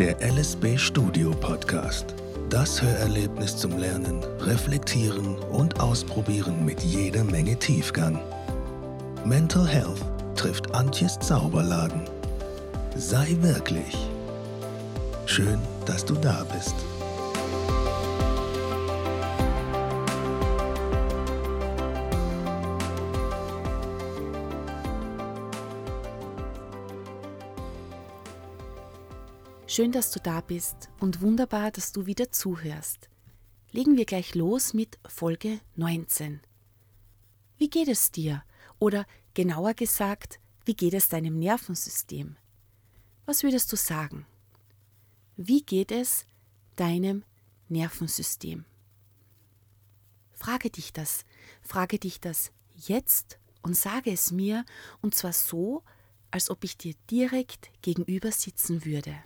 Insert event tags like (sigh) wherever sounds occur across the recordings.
Der LSB Studio Podcast. Das Hörerlebnis zum Lernen, Reflektieren und Ausprobieren mit jeder Menge Tiefgang. Mental Health trifft Antjes Zauberladen. Sei wirklich. Schön, dass du da bist. Schön, dass du da bist und wunderbar, dass du wieder zuhörst. Legen wir gleich los mit Folge 19. Wie geht es dir? Oder genauer gesagt, wie geht es deinem Nervensystem? Was würdest du sagen? Wie geht es deinem Nervensystem? Frage dich das. Frage dich das jetzt und sage es mir, und zwar so, als ob ich dir direkt gegenüber sitzen würde.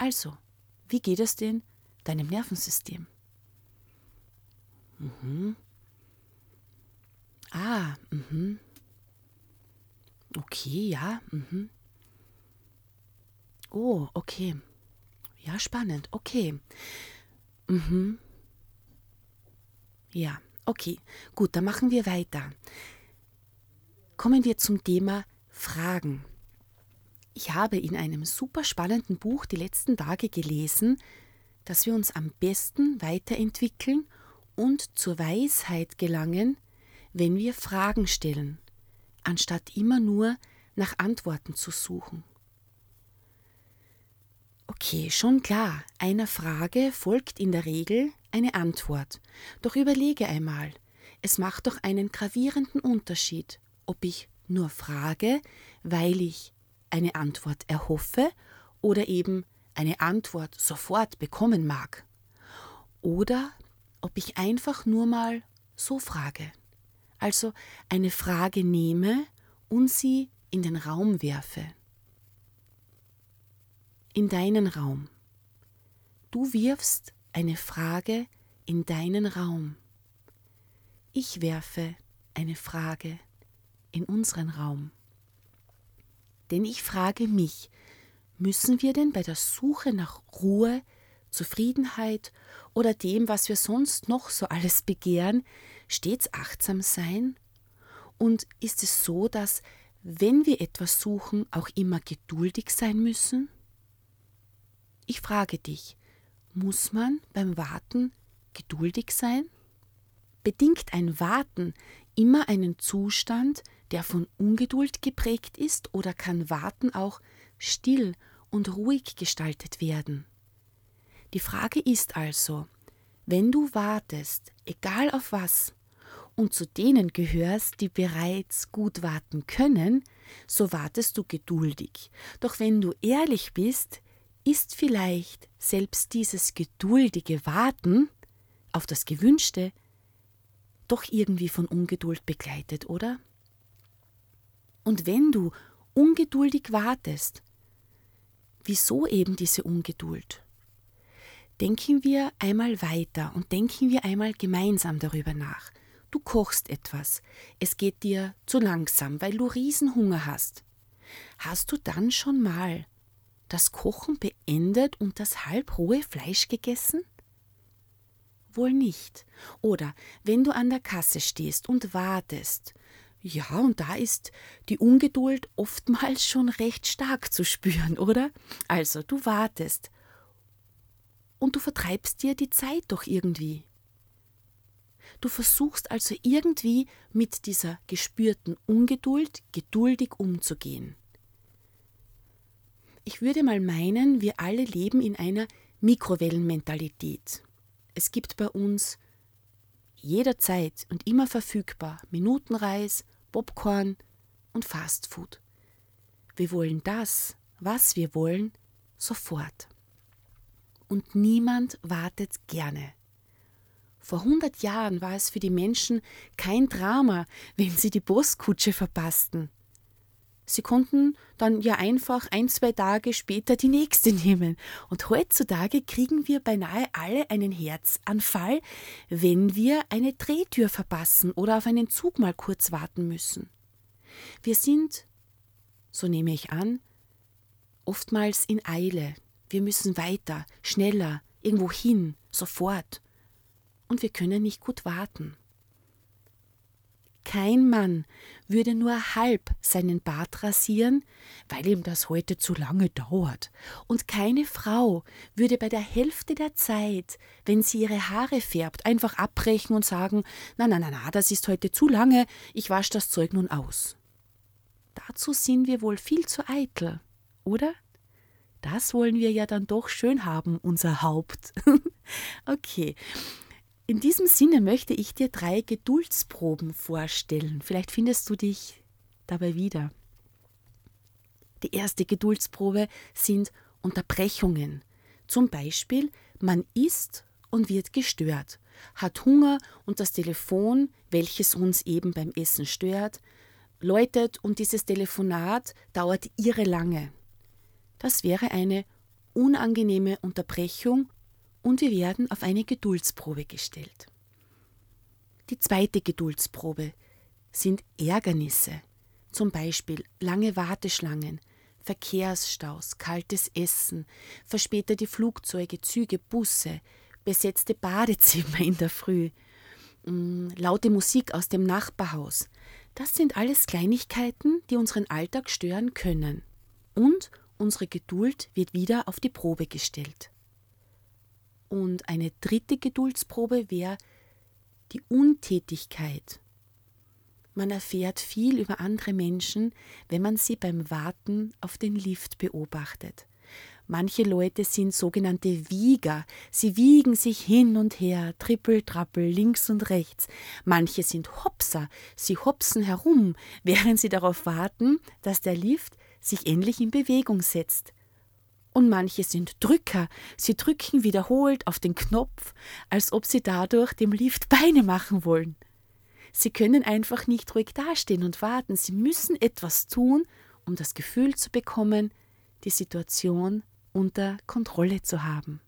Also, wie geht es denn deinem Nervensystem? Mhm. Ah, mhm. Okay, ja, mhm. Oh, okay. Ja, spannend. Okay. Mhm. Ja, okay. Gut, dann machen wir weiter. Kommen wir zum Thema Fragen. Ich habe in einem super spannenden Buch die letzten Tage gelesen, dass wir uns am besten weiterentwickeln und zur Weisheit gelangen, wenn wir Fragen stellen, anstatt immer nur nach Antworten zu suchen. Okay, schon klar, einer Frage folgt in der Regel eine Antwort. Doch überlege einmal, es macht doch einen gravierenden Unterschied, ob ich nur frage, weil ich eine Antwort erhoffe oder eben eine Antwort sofort bekommen mag. Oder ob ich einfach nur mal so frage. Also eine Frage nehme und sie in den Raum werfe. In deinen Raum. Du wirfst eine Frage in deinen Raum. Ich werfe eine Frage in unseren Raum. Denn ich frage mich, müssen wir denn bei der Suche nach Ruhe, Zufriedenheit oder dem, was wir sonst noch so alles begehren, stets achtsam sein? Und ist es so, dass, wenn wir etwas suchen, auch immer geduldig sein müssen? Ich frage dich, muss man beim Warten geduldig sein? Bedingt ein Warten immer einen Zustand, der von Ungeduld geprägt ist, oder kann Warten auch still und ruhig gestaltet werden? Die Frage ist also, wenn du wartest, egal auf was, und zu denen gehörst, die bereits gut warten können, so wartest du geduldig. Doch wenn du ehrlich bist, ist vielleicht selbst dieses geduldige Warten auf das Gewünschte doch irgendwie von Ungeduld begleitet, oder? Und wenn du ungeduldig wartest, wieso eben diese Ungeduld? Denken wir einmal weiter und denken wir einmal gemeinsam darüber nach. Du kochst etwas, es geht dir zu langsam, weil du Riesenhunger hast. Hast du dann schon mal das Kochen beendet und das halbrohe Fleisch gegessen? Wohl nicht. Oder wenn du an der Kasse stehst und wartest, ja, und da ist die Ungeduld oftmals schon recht stark zu spüren, oder? Also, du wartest und du vertreibst dir die Zeit doch irgendwie. Du versuchst also irgendwie mit dieser gespürten Ungeduld geduldig umzugehen. Ich würde mal meinen, wir alle leben in einer Mikrowellenmentalität. Es gibt bei uns jederzeit und immer verfügbar Minutenreis, Popcorn und Fastfood. Wir wollen das, was wir wollen, sofort. Und niemand wartet gerne. Vor 100 Jahren war es für die Menschen kein Drama, (laughs) wenn sie die Postkutsche verpassten. Sie konnten dann ja einfach ein, zwei Tage später die nächste nehmen. Und heutzutage kriegen wir beinahe alle einen Herzanfall, wenn wir eine Drehtür verpassen oder auf einen Zug mal kurz warten müssen. Wir sind, so nehme ich an, oftmals in Eile. Wir müssen weiter, schneller, irgendwo hin, sofort. Und wir können nicht gut warten. Kein Mann würde nur halb seinen Bart rasieren, weil ihm das heute zu lange dauert. Und keine Frau würde bei der Hälfte der Zeit, wenn sie ihre Haare färbt, einfach abbrechen und sagen, na, na, na, na, das ist heute zu lange, ich wasche das Zeug nun aus. Dazu sind wir wohl viel zu eitel, oder? Das wollen wir ja dann doch schön haben, unser Haupt. (laughs) okay. In diesem Sinne möchte ich dir drei Geduldsproben vorstellen. Vielleicht findest du dich dabei wieder. Die erste Geduldsprobe sind Unterbrechungen. Zum Beispiel, man isst und wird gestört, hat Hunger und das Telefon, welches uns eben beim Essen stört, läutet und dieses Telefonat dauert irre lange. Das wäre eine unangenehme Unterbrechung und wir werden auf eine Geduldsprobe gestellt. Die zweite Geduldsprobe sind Ärgernisse, zum Beispiel lange Warteschlangen, Verkehrsstaus, kaltes Essen, verspätete Flugzeuge, Züge, Busse, besetzte Badezimmer in der Früh, mm, laute Musik aus dem Nachbarhaus. Das sind alles Kleinigkeiten, die unseren Alltag stören können. Und unsere Geduld wird wieder auf die Probe gestellt. Und eine dritte Geduldsprobe wäre die Untätigkeit. Man erfährt viel über andere Menschen, wenn man sie beim Warten auf den Lift beobachtet. Manche Leute sind sogenannte Wieger. Sie wiegen sich hin und her, trippel, trappel, links und rechts. Manche sind Hopser. Sie hopsen herum, (laughs) während sie darauf warten, dass der Lift sich endlich in Bewegung setzt. Und manche sind Drücker, sie drücken wiederholt auf den Knopf, als ob sie dadurch dem Lift Beine machen wollen. Sie können einfach nicht ruhig dastehen und warten, sie müssen etwas tun, um das Gefühl zu bekommen, die Situation unter Kontrolle zu haben.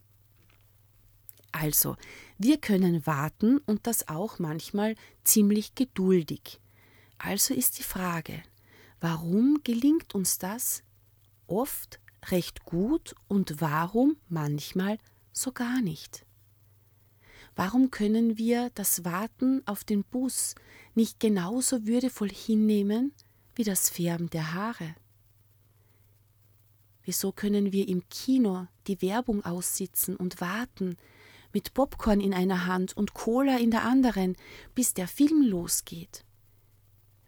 Also, wir können warten und das auch manchmal ziemlich geduldig. Also ist die Frage, warum gelingt uns das oft recht gut und warum manchmal so gar nicht? Warum können wir das Warten auf den Bus nicht genauso würdevoll hinnehmen wie das Färben der Haare? Wieso können wir im Kino die Werbung aussitzen und warten, mit Popcorn in einer Hand und Cola in der anderen, bis der Film losgeht?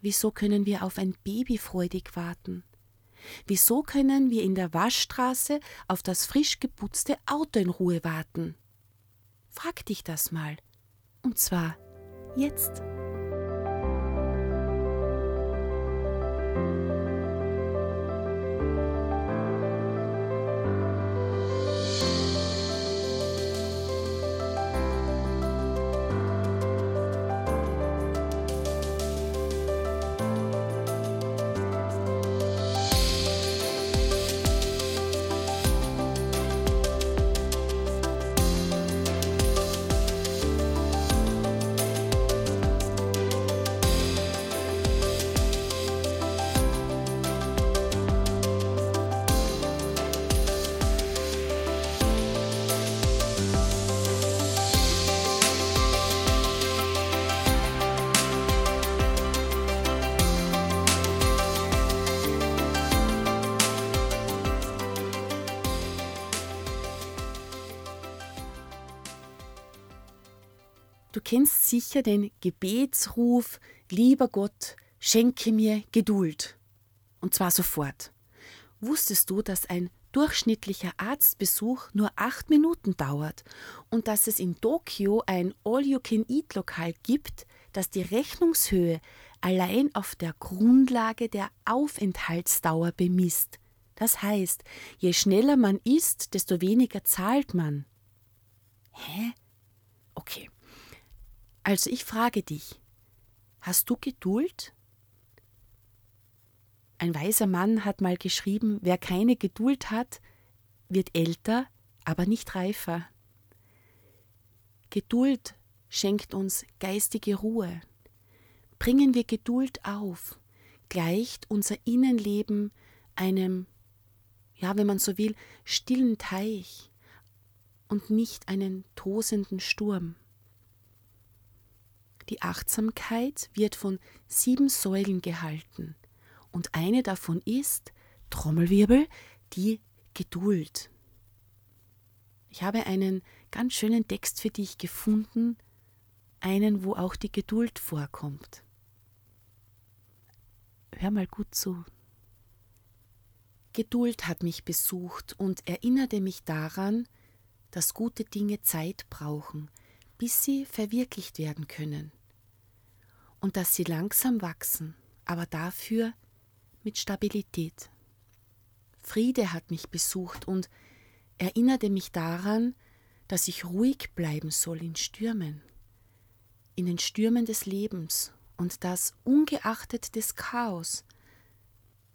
Wieso können wir auf ein Baby freudig warten? Wieso können wir in der Waschstraße auf das frisch geputzte Auto in Ruhe warten? Frag dich das mal. Und zwar jetzt. Kennst sicher den Gebetsruf, lieber Gott, schenke mir Geduld. Und zwar sofort. Wusstest du, dass ein durchschnittlicher Arztbesuch nur acht Minuten dauert und dass es in Tokio ein All-You-Can-Eat-Lokal gibt, das die Rechnungshöhe allein auf der Grundlage der Aufenthaltsdauer bemisst? Das heißt, je schneller man isst, desto weniger zahlt man. Hä? Okay. Also ich frage dich, hast du Geduld? Ein weiser Mann hat mal geschrieben, wer keine Geduld hat, wird älter, aber nicht reifer. Geduld schenkt uns geistige Ruhe. Bringen wir Geduld auf, gleicht unser Innenleben einem ja, wenn man so will, stillen Teich und nicht einen tosenden Sturm. Die Achtsamkeit wird von sieben Säulen gehalten und eine davon ist, Trommelwirbel, die Geduld. Ich habe einen ganz schönen Text für dich gefunden, einen, wo auch die Geduld vorkommt. Hör mal gut zu. Geduld hat mich besucht und erinnerte mich daran, dass gute Dinge Zeit brauchen, bis sie verwirklicht werden können, und dass sie langsam wachsen, aber dafür mit Stabilität. Friede hat mich besucht und erinnerte mich daran, dass ich ruhig bleiben soll in Stürmen, in den Stürmen des Lebens und dass ungeachtet des Chaos,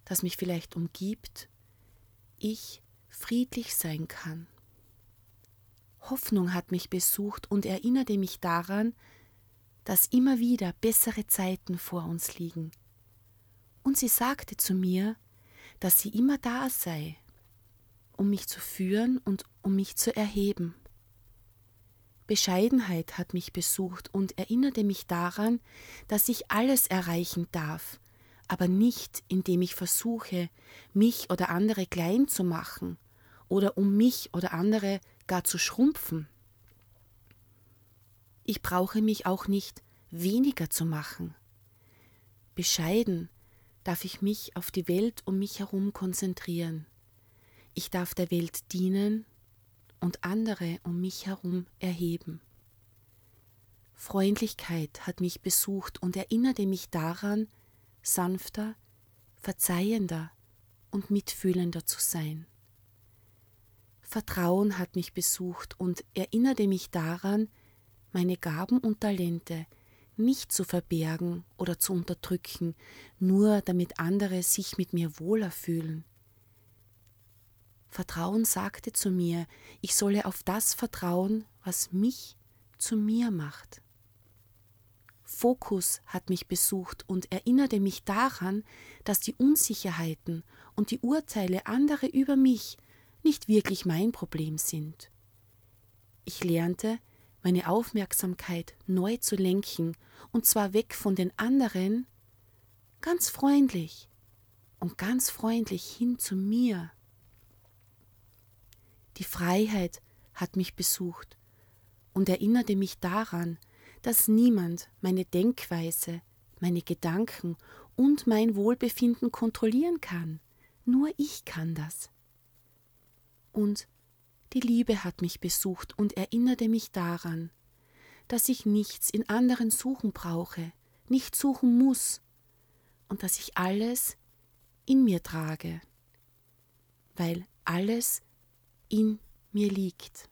das mich vielleicht umgibt, ich friedlich sein kann. Hoffnung hat mich besucht und erinnerte mich daran, dass immer wieder bessere Zeiten vor uns liegen. Und sie sagte zu mir, dass sie immer da sei, um mich zu führen und um mich zu erheben. Bescheidenheit hat mich besucht und erinnerte mich daran, dass ich alles erreichen darf, aber nicht indem ich versuche, mich oder andere klein zu machen oder um mich oder andere gar zu schrumpfen. Ich brauche mich auch nicht weniger zu machen. Bescheiden darf ich mich auf die Welt um mich herum konzentrieren. Ich darf der Welt dienen und andere um mich herum erheben. Freundlichkeit hat mich besucht und erinnerte mich daran, sanfter, verzeihender und mitfühlender zu sein. Vertrauen hat mich besucht und erinnerte mich daran, meine Gaben und Talente nicht zu verbergen oder zu unterdrücken, nur damit andere sich mit mir wohler fühlen. Vertrauen sagte zu mir, ich solle auf das vertrauen, was mich zu mir macht. Fokus hat mich besucht und erinnerte mich daran, dass die Unsicherheiten und die Urteile anderer über mich nicht wirklich mein Problem sind. Ich lernte, meine Aufmerksamkeit neu zu lenken, und zwar weg von den anderen, ganz freundlich und ganz freundlich hin zu mir. Die Freiheit hat mich besucht und erinnerte mich daran, dass niemand meine Denkweise, meine Gedanken und mein Wohlbefinden kontrollieren kann. Nur ich kann das. Und die Liebe hat mich besucht und erinnerte mich daran, dass ich nichts in anderen suchen brauche, nicht suchen muss und dass ich alles in mir trage, weil alles in mir liegt.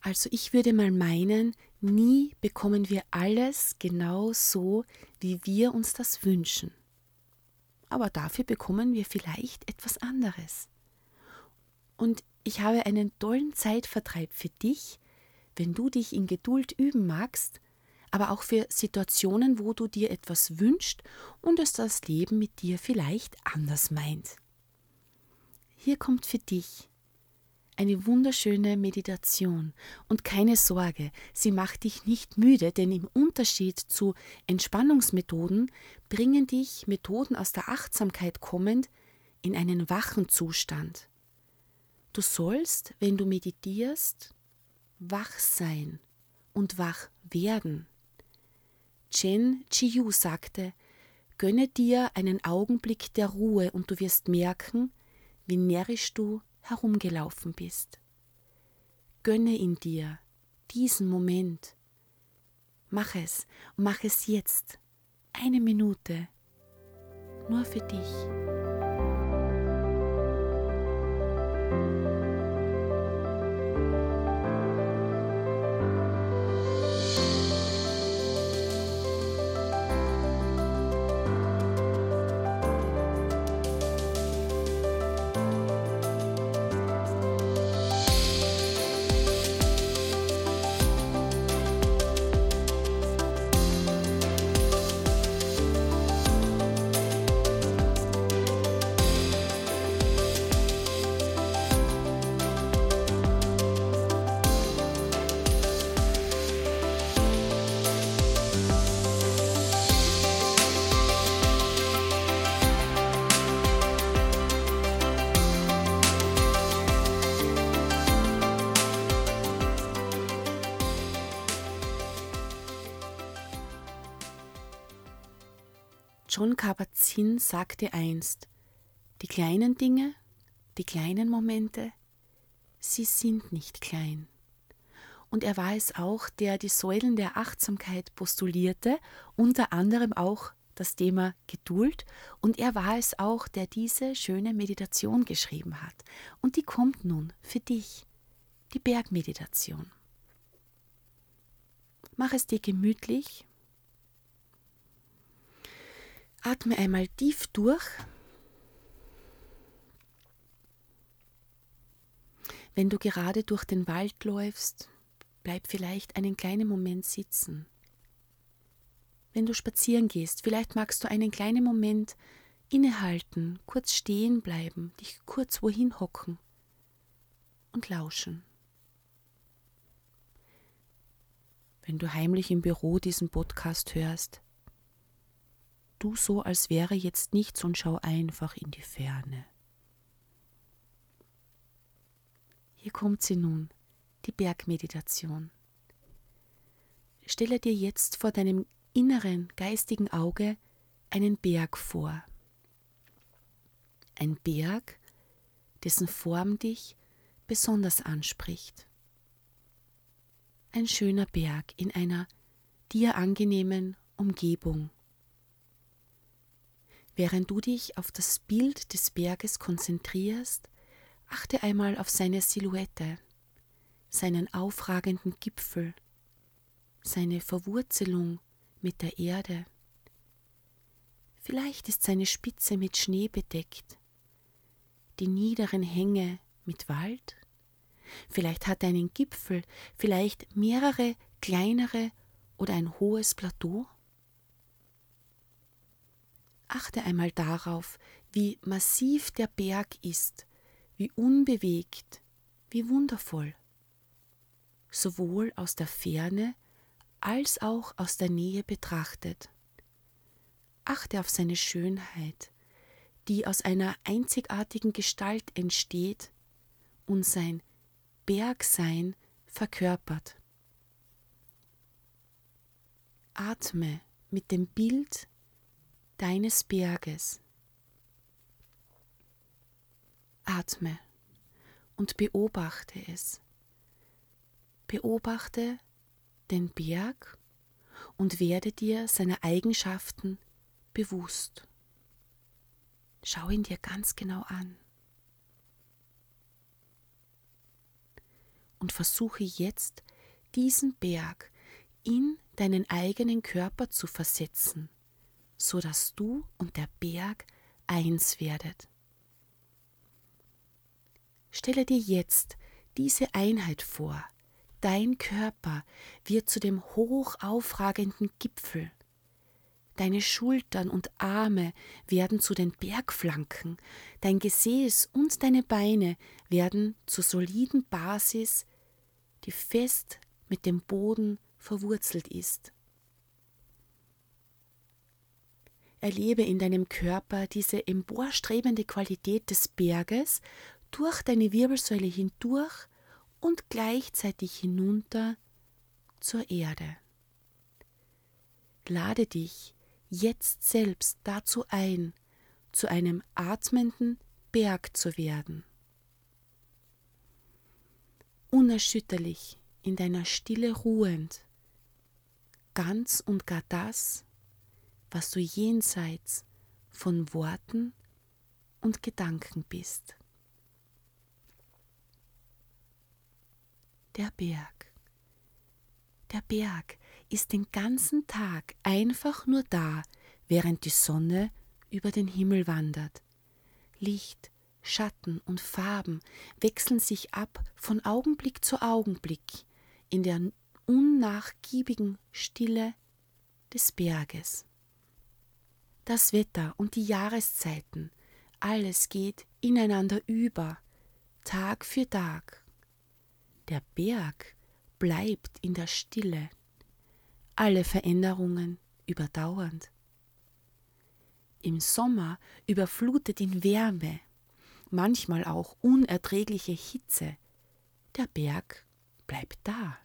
Also ich würde mal meinen, nie bekommen wir alles genau so, wie wir uns das wünschen. Aber dafür bekommen wir vielleicht etwas anderes. Und ich habe einen tollen Zeitvertreib für dich, wenn du dich in Geduld üben magst, aber auch für Situationen, wo du dir etwas wünschst und es das Leben mit dir vielleicht anders meint. Hier kommt für dich eine wunderschöne Meditation und keine Sorge, sie macht dich nicht müde, denn im Unterschied zu Entspannungsmethoden bringen dich Methoden aus der Achtsamkeit kommend in einen wachen Zustand. Du sollst, wenn du meditierst, wach sein und wach werden. Chen Chiyu sagte, gönne dir einen Augenblick der Ruhe und du wirst merken, wie närrisch du herumgelaufen bist. Gönne in dir diesen Moment. Mach es mach es jetzt. Eine Minute. Nur für dich. John Kabat-Zinn sagte einst, die kleinen Dinge, die kleinen Momente, sie sind nicht klein. Und er war es auch, der die Säulen der Achtsamkeit postulierte, unter anderem auch das Thema Geduld. Und er war es auch, der diese schöne Meditation geschrieben hat. Und die kommt nun für dich, die Bergmeditation. Mach es dir gemütlich. Atme einmal tief durch. Wenn du gerade durch den Wald läufst, bleib vielleicht einen kleinen Moment sitzen. Wenn du spazieren gehst, vielleicht magst du einen kleinen Moment innehalten, kurz stehen bleiben, dich kurz wohin hocken und lauschen. wenn du heimlich im Büro diesen Podcast hörst. Du so, als wäre jetzt nichts und schau einfach in die Ferne. Hier kommt sie nun, die Bergmeditation. Stelle dir jetzt vor deinem inneren geistigen Auge einen Berg vor. Ein Berg, dessen Form dich besonders anspricht ein schöner Berg in einer dir angenehmen Umgebung. Während du dich auf das Bild des Berges konzentrierst, achte einmal auf seine Silhouette, seinen aufragenden Gipfel, seine Verwurzelung mit der Erde. Vielleicht ist seine Spitze mit Schnee bedeckt, die niederen Hänge mit Wald Vielleicht hat er einen Gipfel, vielleicht mehrere kleinere oder ein hohes Plateau. Achte einmal darauf, wie massiv der Berg ist, wie unbewegt, wie wundervoll. Sowohl aus der Ferne als auch aus der Nähe betrachtet. Achte auf seine Schönheit, die aus einer einzigartigen Gestalt entsteht und sein Bergsein verkörpert. Atme mit dem Bild deines Berges. Atme und beobachte es. Beobachte den Berg und werde dir seiner Eigenschaften bewusst. Schau ihn dir ganz genau an. und versuche jetzt, diesen Berg in deinen eigenen Körper zu versetzen, so dass du und der Berg eins werdet. Stelle dir jetzt diese Einheit vor. Dein Körper wird zu dem hoch aufragenden Gipfel. Deine Schultern und Arme werden zu den Bergflanken, dein Gesäß und deine Beine werden zur soliden Basis die fest mit dem Boden verwurzelt ist. Erlebe in deinem Körper diese emporstrebende Qualität des Berges durch deine Wirbelsäule hindurch und gleichzeitig hinunter zur Erde. Lade dich jetzt selbst dazu ein, zu einem atmenden Berg zu werden unerschütterlich in deiner Stille ruhend, ganz und gar das, was du jenseits von Worten und Gedanken bist. Der Berg. Der Berg ist den ganzen Tag einfach nur da, während die Sonne über den Himmel wandert. Licht, Schatten und Farben wechseln sich ab von Augenblick zu Augenblick in der unnachgiebigen Stille des Berges. Das Wetter und die Jahreszeiten, alles geht ineinander über, Tag für Tag. Der Berg bleibt in der Stille, alle Veränderungen überdauernd. Im Sommer überflutet ihn Wärme, manchmal auch unerträgliche Hitze. Der Berg bleibt da.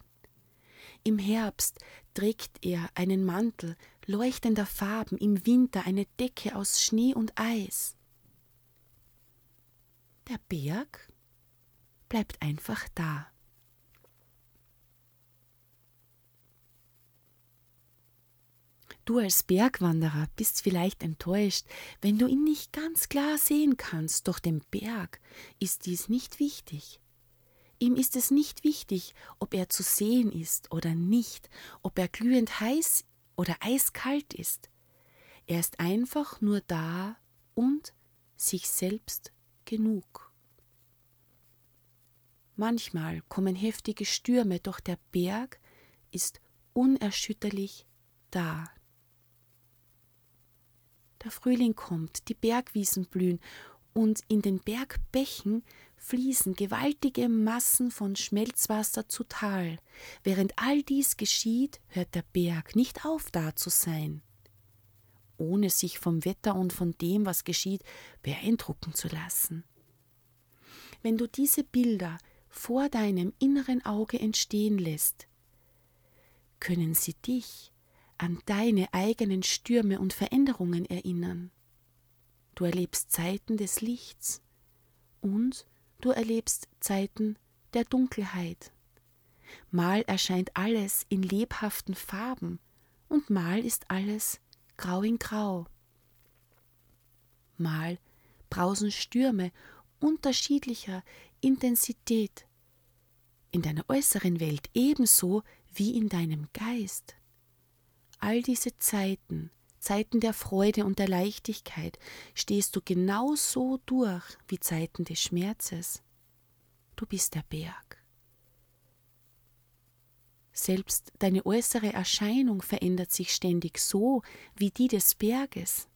Im Herbst trägt er einen Mantel leuchtender Farben, im Winter eine Decke aus Schnee und Eis. Der Berg bleibt einfach da. Du als Bergwanderer bist vielleicht enttäuscht, wenn du ihn nicht ganz klar sehen kannst, doch dem Berg ist dies nicht wichtig. Ihm ist es nicht wichtig, ob er zu sehen ist oder nicht, ob er glühend heiß oder eiskalt ist. Er ist einfach nur da und sich selbst genug. Manchmal kommen heftige Stürme, doch der Berg ist unerschütterlich da. Der Frühling kommt, die Bergwiesen blühen und in den Bergbächen fließen gewaltige Massen von Schmelzwasser zu Tal. Während all dies geschieht, hört der Berg nicht auf da zu sein, ohne sich vom Wetter und von dem, was geschieht, beeindrucken zu lassen. Wenn du diese Bilder vor deinem inneren Auge entstehen lässt, können sie dich an deine eigenen Stürme und Veränderungen erinnern. Du erlebst Zeiten des Lichts und du erlebst Zeiten der Dunkelheit. Mal erscheint alles in lebhaften Farben und mal ist alles grau in grau. Mal brausen Stürme unterschiedlicher Intensität in deiner äußeren Welt ebenso wie in deinem Geist. All diese Zeiten Zeiten der Freude und der Leichtigkeit stehst du genauso durch wie Zeiten des Schmerzes. Du bist der Berg. Selbst deine äußere Erscheinung verändert sich ständig so wie die des Berges,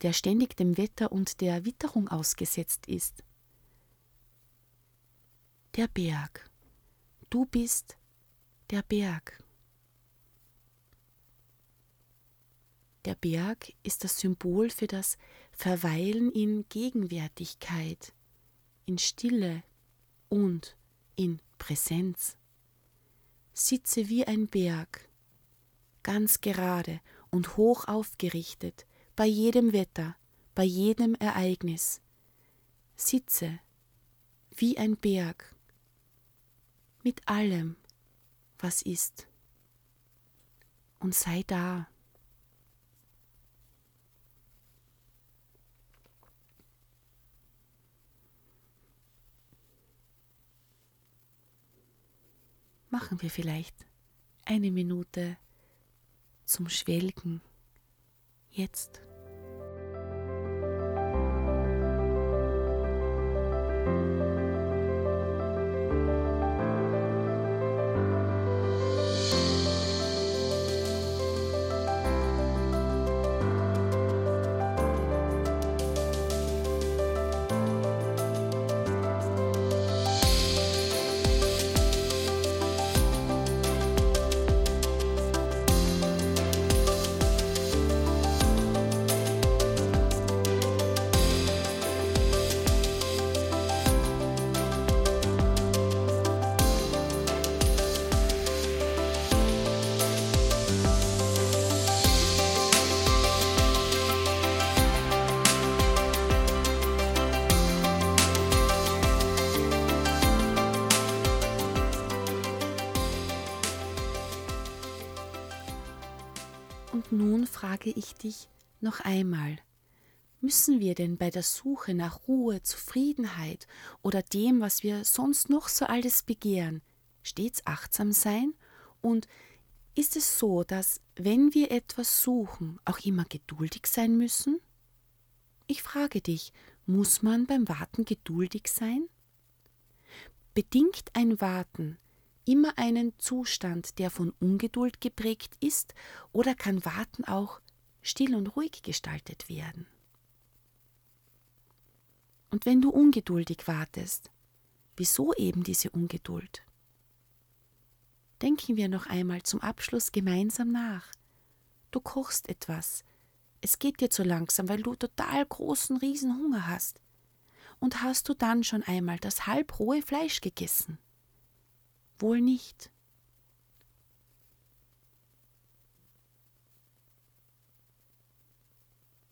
der ständig dem Wetter und der Witterung ausgesetzt ist. Der Berg. Du bist der Berg. Der Berg ist das Symbol für das Verweilen in Gegenwärtigkeit, in Stille und in Präsenz. Sitze wie ein Berg, ganz gerade und hoch aufgerichtet, bei jedem Wetter, bei jedem Ereignis. Sitze wie ein Berg, mit allem, was ist. Und sei da. Machen wir vielleicht eine Minute zum Schwelgen jetzt. Und nun frage ich dich noch einmal, müssen wir denn bei der Suche nach Ruhe, Zufriedenheit oder dem, was wir sonst noch so alles begehren, stets achtsam sein? Und ist es so, dass wenn wir etwas suchen, auch immer geduldig sein müssen? Ich frage dich, muss man beim Warten geduldig sein? Bedingt ein Warten immer einen Zustand, der von Ungeduld geprägt ist, oder kann Warten auch still und ruhig gestaltet werden? Und wenn du ungeduldig wartest, wieso eben diese Ungeduld? Denken wir noch einmal zum Abschluss gemeinsam nach. Du kochst etwas. Es geht dir zu langsam, weil du total großen Riesenhunger hast. Und hast du dann schon einmal das halbrohe Fleisch gegessen? Wohl nicht.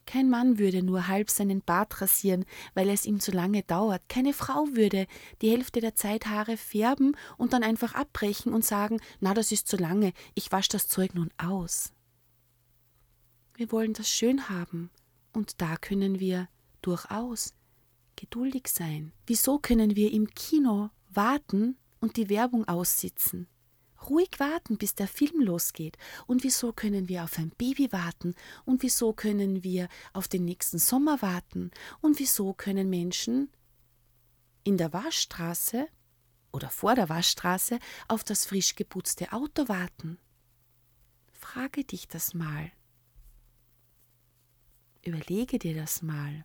Kein Mann würde nur halb seinen Bart rasieren, weil es ihm zu lange dauert. Keine Frau würde die Hälfte der Zeit Haare färben und dann einfach abbrechen und sagen, na, das ist zu lange, ich wasche das Zeug nun aus. Wir wollen das schön haben und da können wir durchaus geduldig sein. Wieso können wir im Kino warten und die Werbung aussitzen? ruhig warten, bis der Film losgeht? Und wieso können wir auf ein Baby warten? Und wieso können wir auf den nächsten Sommer warten? Und wieso können Menschen in der Waschstraße oder vor der Waschstraße auf das frisch geputzte Auto warten? Frage dich das mal. Überlege dir das mal.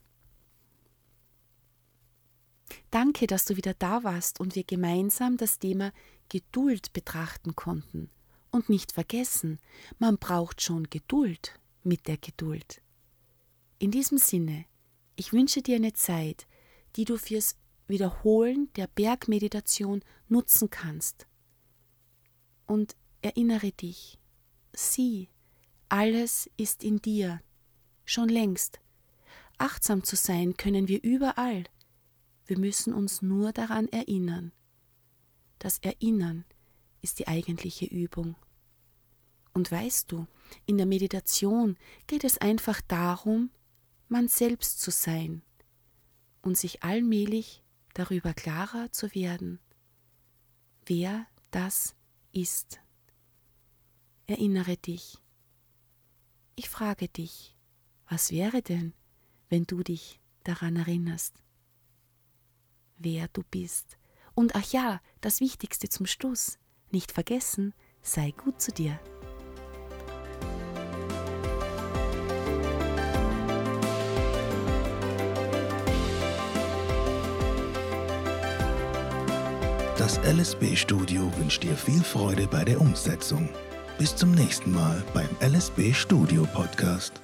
Danke, dass du wieder da warst und wir gemeinsam das Thema Geduld betrachten konnten. Und nicht vergessen, man braucht schon Geduld mit der Geduld. In diesem Sinne, ich wünsche dir eine Zeit, die du fürs Wiederholen der Bergmeditation nutzen kannst. Und erinnere dich, sieh, alles ist in dir, schon längst. Achtsam zu sein können wir überall. Wir müssen uns nur daran erinnern. Das Erinnern ist die eigentliche Übung. Und weißt du, in der Meditation geht es einfach darum, man selbst zu sein und sich allmählich darüber klarer zu werden, wer das ist. Erinnere dich. Ich frage dich, was wäre denn, wenn du dich daran erinnerst, wer du bist? Und ach ja, das Wichtigste zum Schluss, nicht vergessen, sei gut zu dir. Das LSB-Studio wünscht dir viel Freude bei der Umsetzung. Bis zum nächsten Mal beim LSB Studio Podcast.